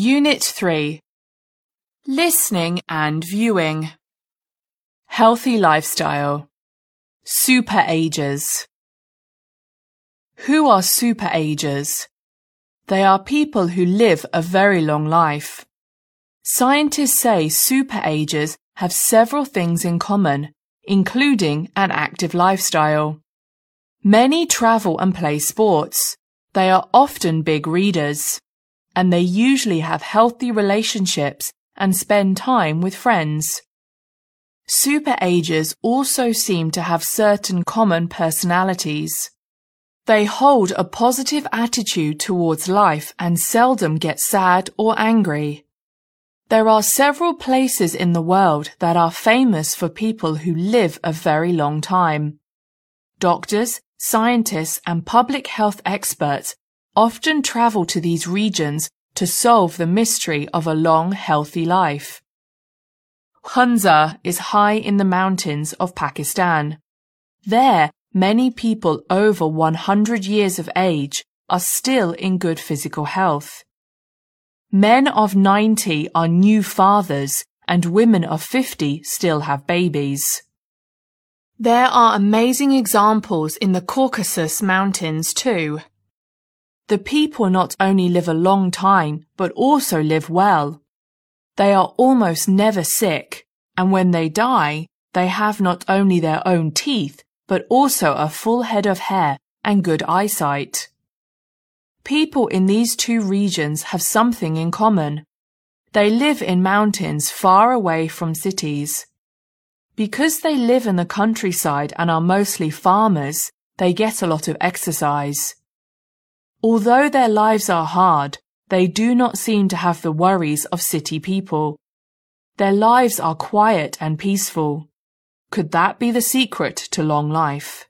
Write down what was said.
Unit 3 Listening and Viewing Healthy Lifestyle Super Agers Who are super agers? They are people who live a very long life. Scientists say super agers have several things in common, including an active lifestyle. Many travel and play sports. They are often big readers, and they usually have healthy relationships and spend time with friends. Super agers also seem to have certain common personalities. They hold a positive attitude towards life and seldom get sad or angry. There are several places in the world that are famous for people who live a very long time. Doctors, scientists and public health experts often travel to these regions to solve the mystery of a long, healthy life. Hunza is high in the mountains of Pakistan. There, many people over 100 years of age are still in good physical health. Men of 90 are new fathers and women of 50 still have babies. There are amazing examples in the Caucasus Mountains too. The people not only live a long time, but also live well. They are almost never sick, and when they die, they have not only their own teeth, but also a full head of hair and good eyesight. People in these two regions have something in common. They live in mountains far away from cities. Because they live in the countryside and are mostly farmers, they get a lot of exercise. Although their lives are hard, they do not seem to have the worries of city people. Their lives are quiet and peaceful. Could that be the secret to long life?